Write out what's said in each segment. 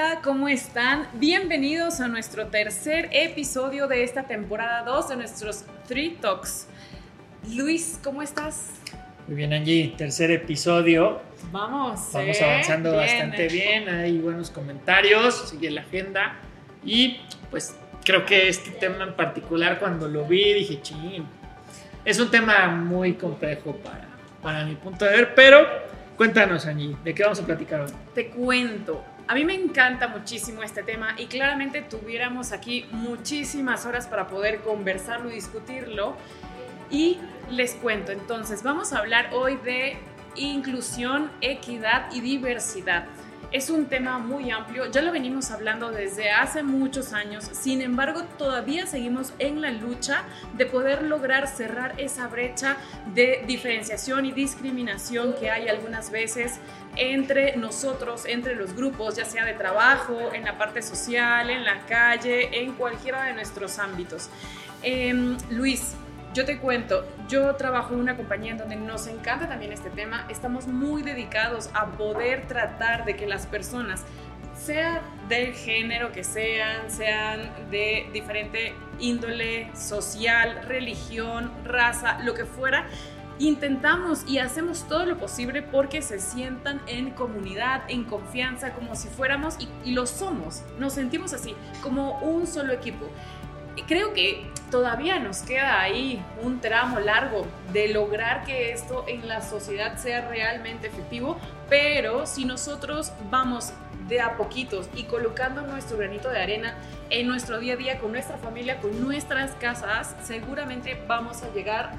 Hola, ¿cómo están? Bienvenidos a nuestro tercer episodio de esta temporada 2 de nuestros Three Talks. Luis, ¿cómo estás? Muy bien, Angie, tercer episodio. Vamos, Vamos ¿eh? avanzando Bien. bastante bien, hay buenos comentarios, sigue la agenda. Y pues creo que este tema en particular, cuando lo vi, dije, ching, es un tema muy complejo para, para mi punto de ver, pero cuéntanos, Angie, ¿de qué vamos a platicar hoy? Te cuento. A mí me encanta muchísimo este tema y claramente tuviéramos aquí muchísimas horas para poder conversarlo y discutirlo. Y les cuento, entonces vamos a hablar hoy de inclusión, equidad y diversidad. Es un tema muy amplio, ya lo venimos hablando desde hace muchos años, sin embargo todavía seguimos en la lucha de poder lograr cerrar esa brecha de diferenciación y discriminación que hay algunas veces entre nosotros, entre los grupos, ya sea de trabajo, en la parte social, en la calle, en cualquiera de nuestros ámbitos. Em, Luis, yo te cuento, yo trabajo en una compañía en donde nos encanta también este tema, estamos muy dedicados a poder tratar de que las personas, sea del género que sean, sean de diferente índole social, religión, raza, lo que fuera, intentamos y hacemos todo lo posible porque se sientan en comunidad, en confianza, como si fuéramos, y, lo somos, nos sentimos así, como un solo equipo. Creo que todavía nos queda ahí un tramo largo de lograr que esto en la sociedad sea realmente efectivo, pero si nosotros vamos de a poquitos y colocando nuestro granito de arena en nuestro día a día con nuestra familia, con nuestras casas, seguramente vamos a llegar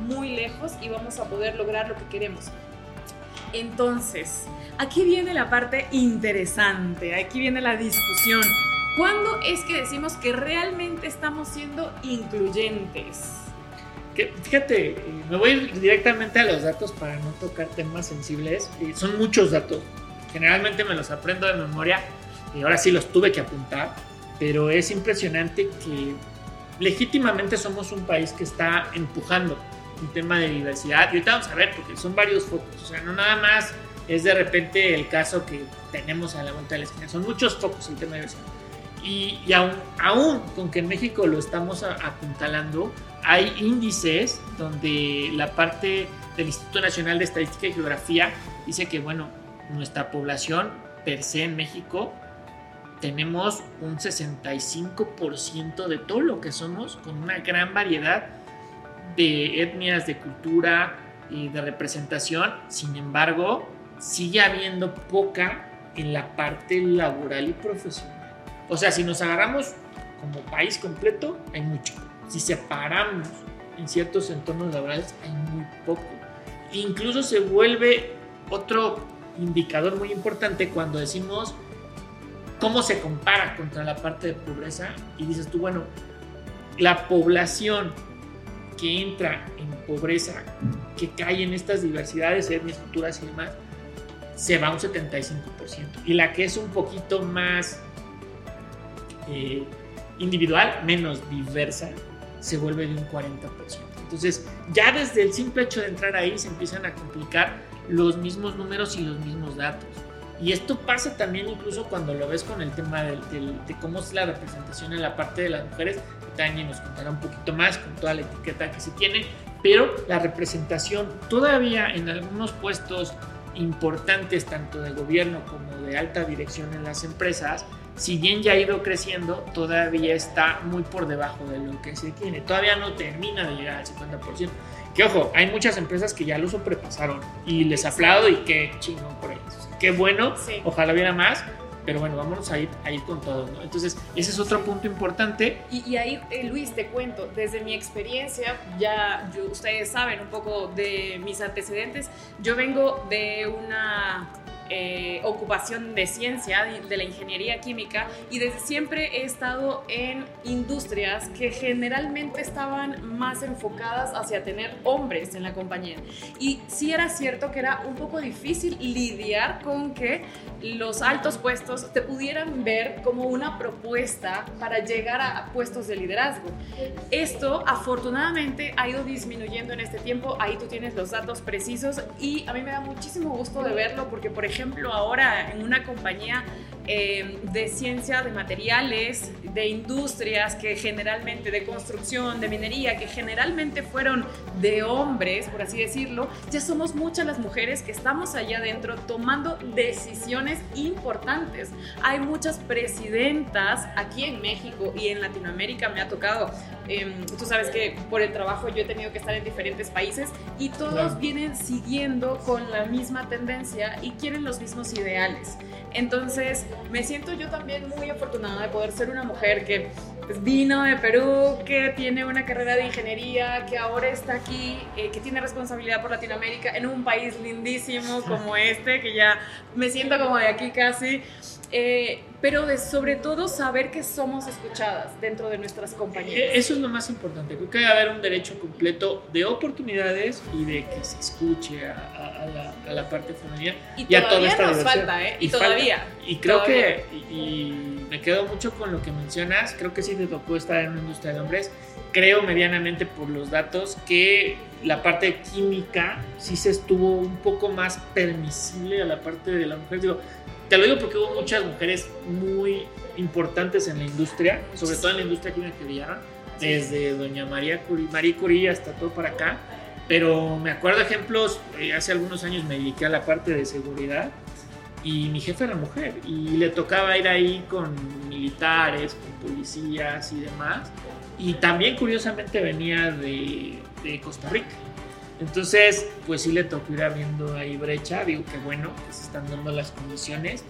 muy lejos y vamos a poder lograr lo que queremos. Entonces, aquí viene la parte interesante, aquí viene la discusión. ¿Cuándo es que decimos que realmente estamos siendo incluyentes? Fíjate, eh, me voy directamente a los datos para no tocar temas sensibles. Eh, son muchos datos. Generalmente me los aprendo de memoria y ahora sí los tuve que apuntar. Pero es impresionante que legítimamente somos un país que está empujando un tema de diversidad. Y ahorita vamos a ver, porque son varios focos. O sea, no nada más es de repente el caso que tenemos a la vuelta de la esquina. Son muchos focos el tema de diversidad. Y, y aún, aún con que en México lo estamos apuntalando, hay índices donde la parte del Instituto Nacional de Estadística y Geografía dice que, bueno, nuestra población per se en México tenemos un 65% de todo lo que somos, con una gran variedad de etnias, de cultura y de representación. Sin embargo, sigue habiendo poca en la parte laboral y profesional. O sea, si nos agarramos como país completo, hay mucho. Si separamos en ciertos entornos laborales, hay muy poco. Incluso se vuelve otro indicador muy importante cuando decimos cómo se compara contra la parte de pobreza y dices tú, bueno, la población que entra en pobreza, que cae en estas diversidades, etnias, culturas y demás, se va un 75%. Y la que es un poquito más eh, individual, menos diversa, se vuelve de un 40%. Entonces, ya desde el simple hecho de entrar ahí se empiezan a complicar los mismos números y los mismos datos. Y esto pasa también incluso cuando lo ves con el tema de cómo es la representación en la parte de las mujeres. Tania nos contará un poquito más con toda la etiqueta que se tiene, pero la representación todavía en algunos puestos importantes, tanto de gobierno como de alta dirección en las empresas, si bien ya ha ido creciendo, todavía está muy por debajo de lo que se tiene. Todavía no termina de llegar al 50%. Que ojo, hay muchas empresas que ya lo sobrepasaron y les aplaudo y qué chingón por ellos. Qué bueno, Sí. ojalá hubiera más, pero bueno, vámonos a ir, a ir con todo. ¿no? Entonces, ese es otro punto importante. Y, ahí, eh, Luis, te cuento, desde mi experiencia, ya ustedes saben un poco de mis antecedentes, yo vengo de una eh, ocupación de ciencia, de, de la ingeniería química, y desde siempre he estado en industrias que generalmente estaban más enfocadas hacia tener hombres en la compañía. Y sí era cierto que era un poco difícil lidiar con que los altos puestos te pudieran ver como una propuesta para llegar a puestos de liderazgo. Esto afortunadamente ha ido disminuyendo en este tiempo, ahí tú tienes los datos precisos y a mí me da muchísimo gusto de verlo porque por ejemplo ahora en una compañía eh, de ciencia, de materiales, de industrias que generalmente, de construcción, de minería, que generalmente fueron de hombres, por así decirlo, ya somos muchas las mujeres que estamos allá adentro tomando decisiones importantes. Hay muchas presidentas aquí en México y en Latinoamérica me ha tocado. Em, tú sabes que por el trabajo yo he tenido que estar en diferentes países y todos vienen siguiendo con la misma tendencia y quieren los mismos ideales. Entonces, me siento yo también muy afortunada de poder ser una mujer que pues, vino de Perú, que tiene una carrera de ingeniería, que ahora está aquí, eh, que tiene responsabilidad por Latinoamérica en un país lindísimo como este, que ya me siento como de aquí casi. Eh, pero de sobre todo saber que somos escuchadas dentro de nuestras compañías. E-, eso es lo más importante. Creo que debe haber un derecho completo de oportunidades y de que se escuche a, la, parte femenina y, y a toda esta nos falta, ¿eh? Y, todavía. Y creo que, y, me quedo mucho con lo que mencionas, creo que sí te tocó estar en una industria de hombres. Creo medianamente por los datos que la parte química sí se estuvo un poco más permisible a la parte de la mujer. Digo, te lo digo porque hubo muchas mujeres muy importantes en la industria, sobre todo en la industria química que brillaron, desde doña María Curie, Marie Curie hasta todo para acá. Pero me acuerdo ejemplos, eh, hace algunos años me dediqué a la parte de seguridad y mi jefe era mujer y le tocaba ir ahí con militares, con policías y demás. Y también curiosamente venía de, de Costa Rica. Entonces, pues sí le tocó ir abriendo ahí brecha. Digo que bueno, se están dando las condiciones,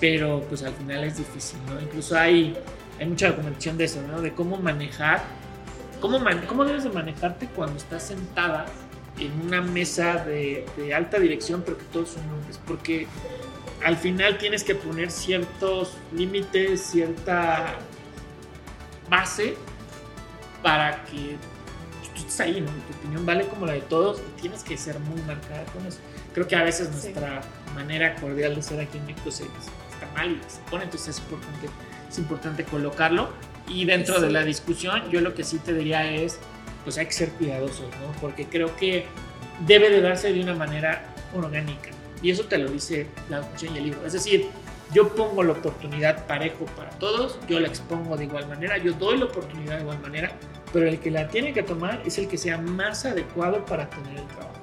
pero pues al final es difícil, ¿no? Incluso hay, hay mucha documentación de eso, ¿no? De cómo manejar, cómo, cómo debes de manejarte cuando estás sentada en una mesa de, de alta dirección, pero que todos son hombres, porque al final tienes que poner ciertos límites, cierta base para que ahí, ¿no? Tu opinión vale como la de todos y tienes que ser muy marcada con eso. Creo que a veces nuestra manera cordial de ser aquí en México se, está mal y se pone, entonces es importante, es importante colocarlo. Y dentro de la discusión, yo lo que sí te diría es, pues hay que ser cuidadosos, ¿no? Porque creo que debe de darse de una manera orgánica. Y eso te lo dice la discusión y el libro. Es decir, yo pongo la oportunidad parejo para todos, yo la expongo de igual manera, yo doy la oportunidad de igual manera, pero el que la tiene que tomar es el que sea más adecuado para tener el trabajo.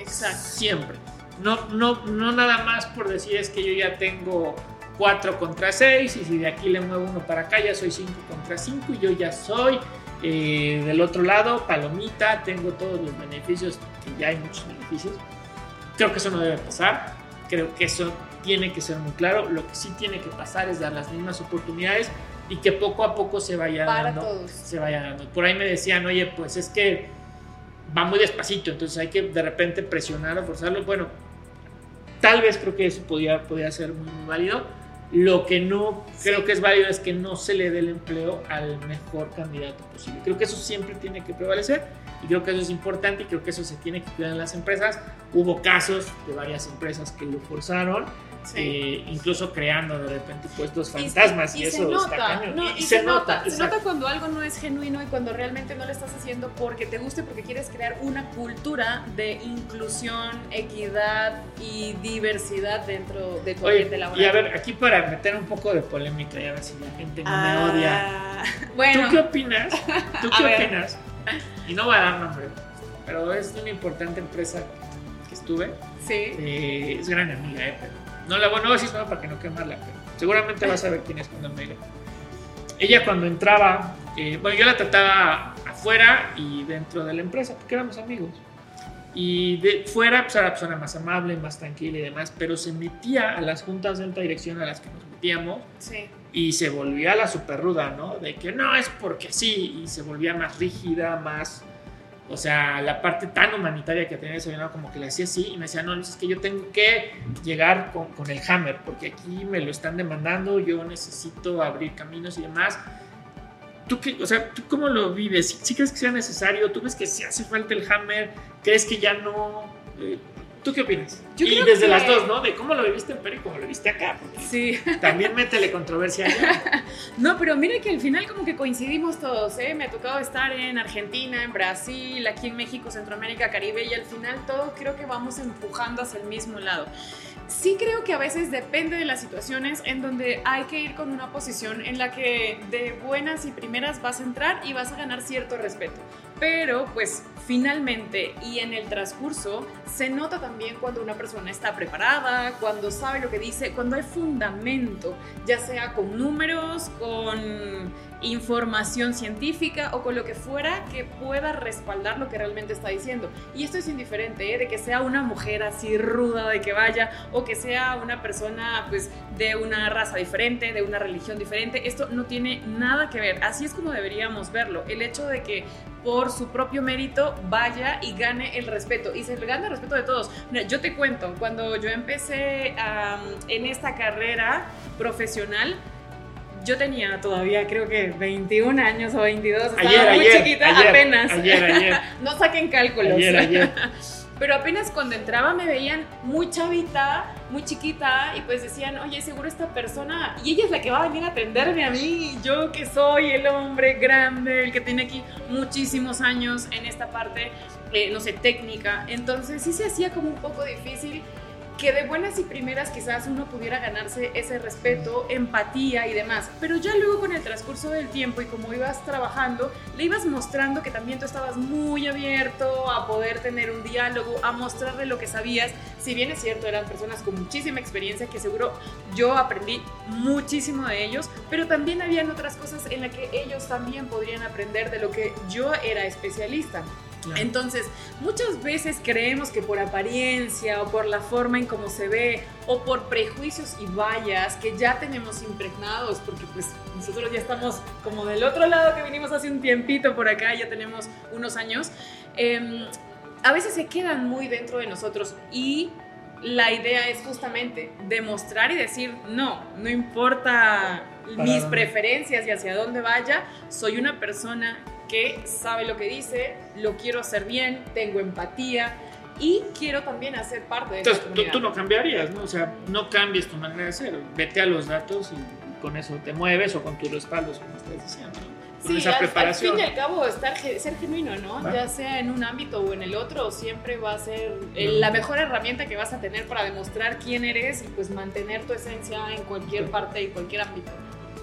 Exacto. Siempre. No, no, no nada más por decir es que yo ya tengo 4 contra 6 y si de aquí le muevo uno para acá ya soy 5 contra 5 y yo ya soy eh, del otro lado, palomita, tengo todos los beneficios, que ya hay muchos beneficios. Creo que eso no debe pasar, creo que eso tiene que ser muy claro, lo que sí tiene que pasar es dar las mismas oportunidades y que poco a poco se vaya Para dando. Todos. Se vaya dando. Por ahí me decían, oye, pues es que va muy despacito, entonces hay que de repente presionar o forzarlo. Bueno, tal vez creo que eso podía, podía ser muy, válido. Lo que no creo que es válido es que no se le dé el empleo al mejor candidato posible. Creo que eso siempre tiene que prevalecer y creo que eso es importante y creo que eso se tiene que cuidar en las empresas. Hubo casos de varias empresas que lo forzaron eh, incluso creando de repente puestos fantasmas y, eso se nota, y, se, nota, se nota cuando algo no es genuino y cuando realmente no lo estás haciendo porque te guste, porque quieres crear una cultura de inclusión, equidad y diversidad dentro de tu ambiente laboral. Y a ver, aquí para meter un poco de polémica y a ver si la gente no me ah, odia. Bueno. ¿Tú qué opinas? ¿Tú qué opinas? Y no voy a dar nombre, pero es una importante empresa que estuve. Sí. Eh, es gran amiga, ¿eh? Pero no la voy a decir para que no quemarla, pero seguramente vas a ver quién es cuando me Ella cuando entraba, eh, bueno, yo la trataba afuera y dentro de la empresa, porque éramos amigos. Y de fuera, pues era la persona más amable, más tranquila y demás, pero se metía a las juntas de alta dirección a las que nos metíamos. Sí. Y se volvía la super ruda, ¿no? De que no es porque sí, y se volvía más rígida, más o sea, la parte tan humanitaria que tenía ese como que le hacía así y me decía, no, es que yo tengo que llegar con, el hammer, porque aquí me lo están demandando, yo necesito abrir caminos y demás. ¿Tú, qué, o sea, ¿tú cómo lo vives? ¿Sí, crees que sea necesario? ¿Tú ves que si hace falta el hammer? ¿Crees que ya no? Eh, ¿Tú qué opinas? Yo y desde que- las dos, ¿no? De cómo lo viviste en Perú y cómo lo viste acá. Sí. También métele controversia allá. No, pero mira que al final como que coincidimos todos, ¿eh? Me ha tocado estar en Argentina, en Brasil, aquí en México, Centroamérica, Caribe y al final todos creo que vamos empujando hacia el mismo lado. Sí creo que a veces depende de las situaciones en donde hay que ir con una posición en la que de buenas y primeras vas a entrar y vas a ganar cierto respeto. Pero pues finalmente y en el transcurso se nota también cuando una persona está preparada, cuando sabe lo que dice, cuando hay fundamento, ya sea con números, con información científica o con lo que fuera que pueda respaldar lo que realmente está diciendo. Y esto es indiferente, ¿eh? de que sea una mujer así ruda, de que vaya, o que sea una persona pues de una raza diferente, de una religión diferente. Esto no tiene nada que ver. Así es como deberíamos verlo. El hecho de que por su propio mérito vaya y gane el respeto. Y se le gana el respeto de todos. Mira, yo te cuento, cuando yo empecé am, en esta carrera profesional, yo tenía todavía creo que 21 años o 22, estaba Ayer, muy ayer. chiquita, ayer, apenas. Ayer, ayer. no saquen cálculos. Pero apenas cuando entraba me veían muy chavita, muy chiquita, y pues decían, oye, seguro esta persona, y ella es la que va a venir a atenderme a mí, yo que soy el hombre grande, el que tiene aquí muchísimos años en esta parte, eh, no sé, técnica. Entonces sí se hacía como un poco difícil que de buenas y primeras quizás uno pudiera ganarse ese respeto, empatía y demás. Pero ya luego con el transcurso del tiempo y como ibas trabajando, le ibas mostrando que también tú estabas muy abierto a poder tener un diálogo, a mostrarle lo que sabías. Si bien es cierto, eran personas con muchísima experiencia que seguro yo aprendí muchísimo de ellos, pero también habían otras cosas en las que ellos también podrían aprender de lo que yo era especialista. Claro. Entonces, muchas veces creemos que por apariencia o por la forma en cómo se ve o por prejuicios y vallas que ya tenemos impregnados, porque pues nosotros ya estamos como del otro lado que vinimos hace un tiempito por acá, ya tenemos unos años, em, a veces se quedan muy dentro de nosotros y la idea es justamente demostrar y decir, no, no importa mis dónde. preferencias y hacia dónde vaya, soy una persona que sabe lo que dice, lo quiero hacer bien, tengo empatía y quiero también hacer parte de esta Entonces, tú, comunidad. tú no cambiarías, ¿no? O sea, no cambies tu manera de ser. Vete a los datos y con eso te mueves o con tus respaldos, como estás diciendo. ¿no? Con Sí, esa al, al preparación. fin y al cabo, estar, ser genuino, ¿no? Va. Ya sea en un ámbito o en el otro, siempre va a ser el- la mejor herramienta que vas a tener para demostrar quién eres y pues mantener tu esencia en cualquier parte y cualquier ámbito.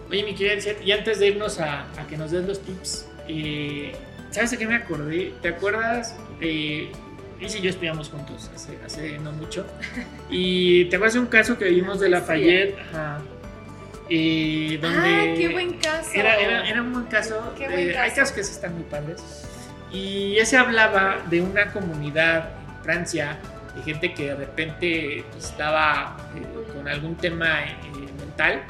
Oye, mi querida y antes de irnos a, a que nos des los tips, eh, ¿sabes de qué me acordé? ¿Te acuerdas? Eh, y yo estudiamos juntos hace, hace no mucho. Y te acuerdas de un caso que vimos de Lafayette, ajá, eh, donde ah, qué buen caso. era, era, era un buen caso. Qué eh, buen Hay caso. casos que sí están muy padres. Y ese hablaba de una comunidad en Francia, de gente que de repente pues, estaba eh, con algún tema eh, mental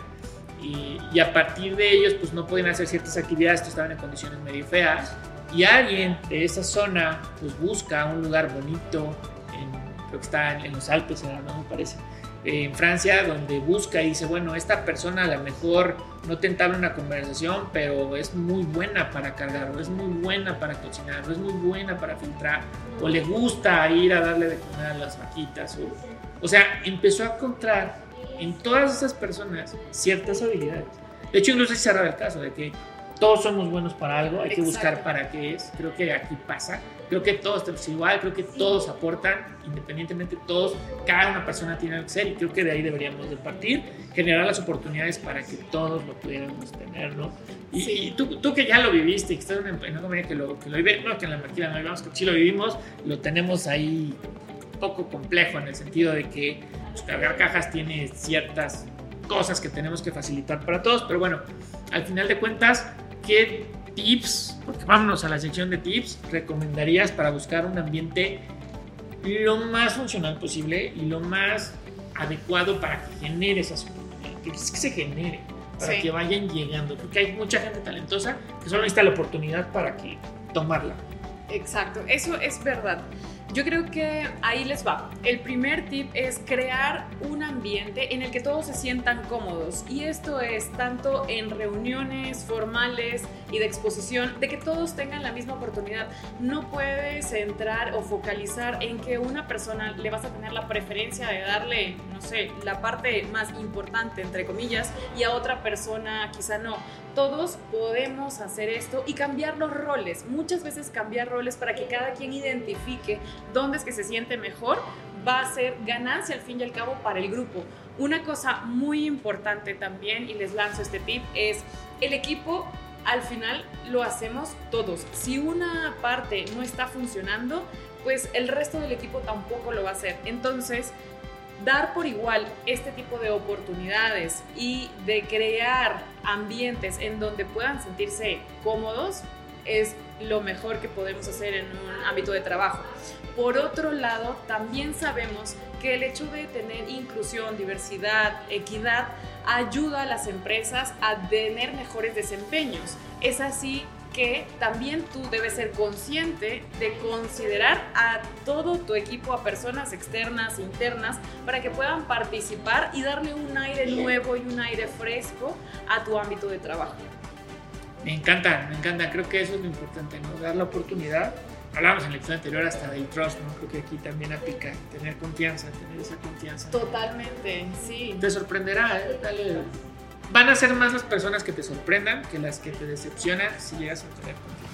y, y a partir de ellos pues no podían hacer ciertas actividades, que estaban en condiciones medio feas y alguien de esa zona pues busca un lugar bonito, en, creo que está en, en los Alpes, era, ¿no? me parece, eh, en Francia, donde busca y dice, bueno, esta persona a lo mejor no te entabla una conversación, pero es muy buena para cargar, o es muy buena para cocinar, o es muy buena para filtrar, o le gusta ir a darle de comer a las vaquitas, o, o sea, empezó a encontrar en todas esas personas ciertas habilidades. De hecho, incluso se cerraba el caso de que todos somos buenos para algo, hay que buscar Exacto. para qué es. Creo que aquí pasa. Creo que todos tenemos igual, creo que todos aportan, independientemente todos, cada una persona tiene algo que ser y creo que de ahí deberíamos de partir, generar las oportunidades para que todos lo pudiéramos tener, ¿no? Y, Sí. y tú, tú que ya lo viviste, que estás en una, en una comunidad que lo, que lo vive, no que en la maquila no lo vivamos, que sí lo vivimos, lo tenemos ahí poco complejo en el sentido de que pues, cargar cajas tiene ciertas cosas que tenemos que facilitar para todos, pero bueno, al final de cuentas, ¿qué tips, porque vámonos a la sección de tips, recomendarías para buscar un ambiente lo más funcional posible y lo más adecuado para que genere esas oportunidades, que, es que se genere, para Sí. que vayan llegando, porque hay mucha gente talentosa que solo necesita la oportunidad para que tomarla. Exacto, eso es verdad. Yo creo que ahí les va. El primer tip es crear un ambiente en el que todos se sientan cómodos. Y esto es tanto en reuniones formales, y de exposición, de que todos tengan la misma oportunidad. No puedes centrar o focalizar en que una persona le vas a tener la preferencia de darle, no sé, la parte más importante, entre comillas, y a otra persona quizá no. Todos podemos hacer esto y cambiar los roles. Muchas veces cambiar roles para que cada quien identifique dónde es que se siente mejor va a ser ganancia al fin y al cabo para el grupo. Una cosa muy importante también, y les lanzo este tip, es el equipo al final lo hacemos todos. Si una parte no está funcionando, pues el resto del equipo tampoco lo va a hacer. Entonces, dar por igual este tipo de oportunidades y de crear ambientes en donde puedan sentirse cómodos es lo mejor que podemos hacer en un ámbito de trabajo. Por otro lado, también sabemos que el hecho de tener inclusión, diversidad, equidad, ayuda a las empresas a tener mejores desempeños. Es así que también tú debes ser consciente de considerar a todo tu equipo, a personas externas, internas, para que puedan participar y darle un aire nuevo y un aire fresco a tu ámbito de trabajo. Me encanta, me encanta. Creo que eso es lo importante, ¿no? Dar la oportunidad. Hablábamos en la episodio anterior hasta del trust, ¿no? Creo que aquí también aplica tener confianza, tener esa confianza. Totalmente, sí. Te sorprenderá, ¿eh? Dale. Van a ser más las personas que te sorprendan que las que te decepcionan si llegas a tener confianza.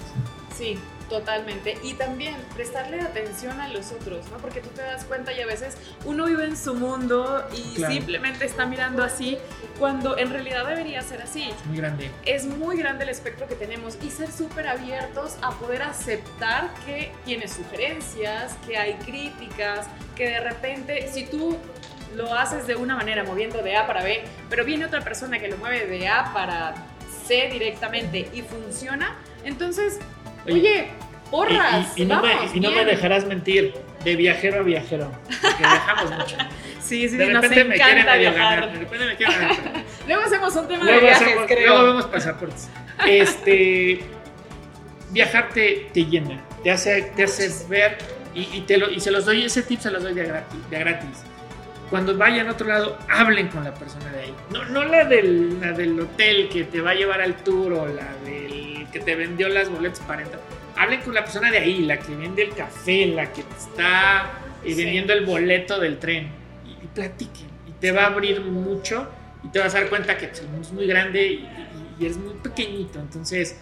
Sí, Totalmente. Y también prestarle atención a los otros, ¿no? Porque tú te das cuenta y a veces uno vive en su mundo y simplemente está mirando así, cuando en realidad debería ser así. Es muy grande. Es muy grande el espectro que tenemos y ser súper abiertos a poder aceptar que tienes sugerencias, que hay críticas, que de repente, si tú lo haces de una manera moviendo de A para B, pero viene otra persona que lo mueve de A para C directamente y funciona, entonces Oye, porras. Y, no, me, dejarás mentir, de viajero a viajero. Porque viajamos mucho. Sí, sí, de repente me quieren viajar. De repente me quieren Luego hacemos un tema de viajes, creo. Luego vemos pasaportes. Este, viajar te, te llena, te hace, te hace ver y, te lo, y se los doy, ese tip se los doy de gratis. De gratis. Cuando vayan a otro lado, hablen con la persona de ahí. No, no la, del, la del hotel que te va a llevar al tour o la del que te vendió las boletas para entrar. Hablen con la persona de ahí, la que vende el café, la que está eh, vendiendo el boleto del tren. Y, platiquen. Y te va a abrir mucho y te vas a dar cuenta que el mundo es muy grande y, y es muy pequeñito. Entonces,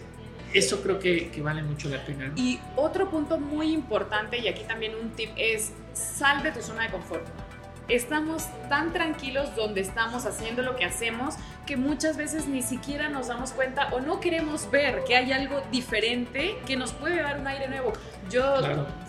eso creo que, que, vale mucho la pena. Y otro punto muy importante, y aquí también un tip, es sal de tu zona de confort estamos tan tranquilos donde estamos haciendo lo que hacemos que muchas veces ni siquiera nos damos cuenta o no queremos ver que hay algo diferente que nos puede dar un aire nuevo. Yo,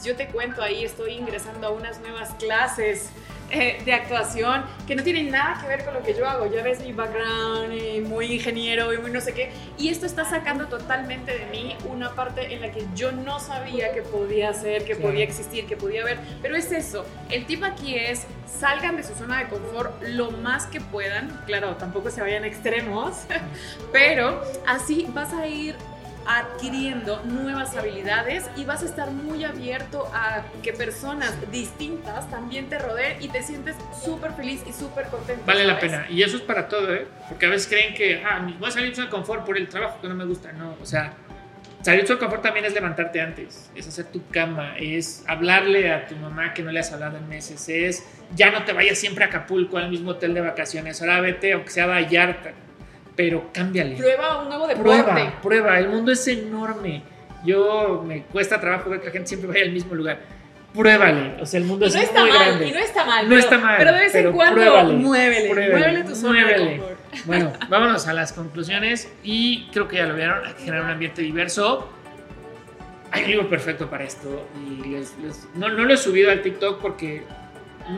yo te cuento ahí, estoy ingresando a unas nuevas clases eh, de actuación que no tienen nada que ver con lo que yo hago. Ya ves mi background, eh, muy ingeniero y muy no sé qué. Y esto está sacando totalmente de mí una parte en la que yo no sabía que podía ser, que podía existir, que podía haber. Pero es eso. El tip aquí es salgan de su zona de confort lo más que puedan. Claro, tampoco se vayan extremos, pero así vas a ir adquiriendo nuevas habilidades y vas a estar muy abierto a que personas distintas también te rodeen y te sientes súper feliz y súper contento. Vale la pena. Y eso es para todo, ¿eh? Porque a veces creen que, ah, voy a salir de confort por el trabajo que no me gusta. No, o sea, salir de confort también es levantarte antes, es hacer tu cama, es hablarle a tu mamá que no le has hablado en meses, es ya no te vayas siempre a Acapulco al mismo hotel de vacaciones, ahora vete aunque sea a Vallarta pero cámbiale. Prueba un nuevo deporte. Prueba, prueba. El mundo es enorme. Yo me cuesta trabajo ver que la gente siempre vaya al mismo lugar. Pruébale. O sea, el mundo es muy grande. Y no está mal. No pero, está mal. Pero de vez en cuando pruébale, muévele. Muévele tu zona muévele. Bueno, vámonos a las conclusiones. Y creo que ya lo vieron. Hay que generar un ambiente diverso. Hay un libro perfecto para esto. Y no, no, lo he subido al TikTok porque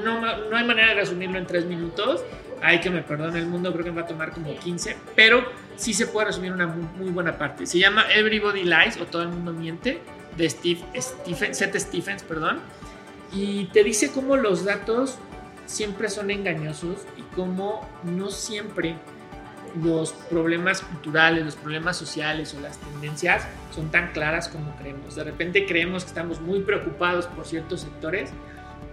no, no hay manera de resumirlo en tres minutos hay que me perdone el mundo, creo que me va a tomar como 15, pero sí se puede resumir una muy, buena parte. Se llama Everybody Lies o Todo el mundo miente, de Steve, Stephen, Seth Stephens, perdón, y te dice cómo los datos siempre son engañosos y cómo no siempre los problemas culturales, los problemas sociales o las tendencias son tan claras como creemos. De repente creemos que estamos muy preocupados por ciertos sectores,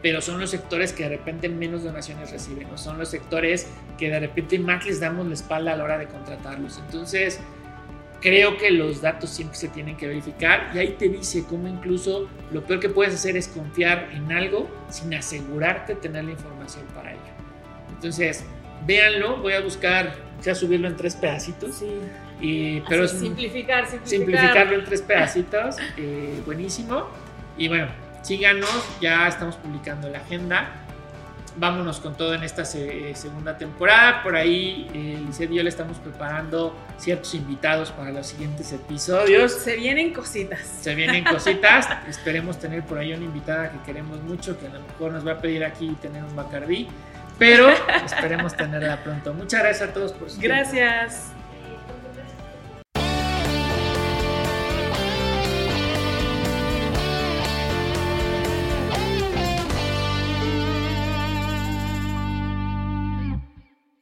pero son los sectores que de repente menos donaciones reciben, o son los sectores que de repente más les damos la espalda a la hora de contratarlos. Entonces, creo que los datos siempre se tienen que verificar y ahí te dice cómo incluso lo peor que puedes hacer es confiar en algo sin asegurarte tener la información para ello. Entonces, véanlo, voy a buscar, ya subirlo en tres pedacitos. Sí. Y, pero Así, simplificar, simplificar. simplificarlo en tres pedacitos, eh, buenísimo. Y bueno, síganos, ya estamos publicando la agenda. Vámonos con todo en esta se- eh, segunda temporada. Por ahí, eh, Lizeth y yo le estamos preparando ciertos invitados para los siguientes episodios. Se vienen cositas. Se vienen cositas. Esperemos tener por ahí una invitada que queremos mucho, que a lo mejor nos va a pedir aquí tener un Bacardí. Pero esperemos tenerla pronto. Muchas gracias a todos por su tiempo. Gracias.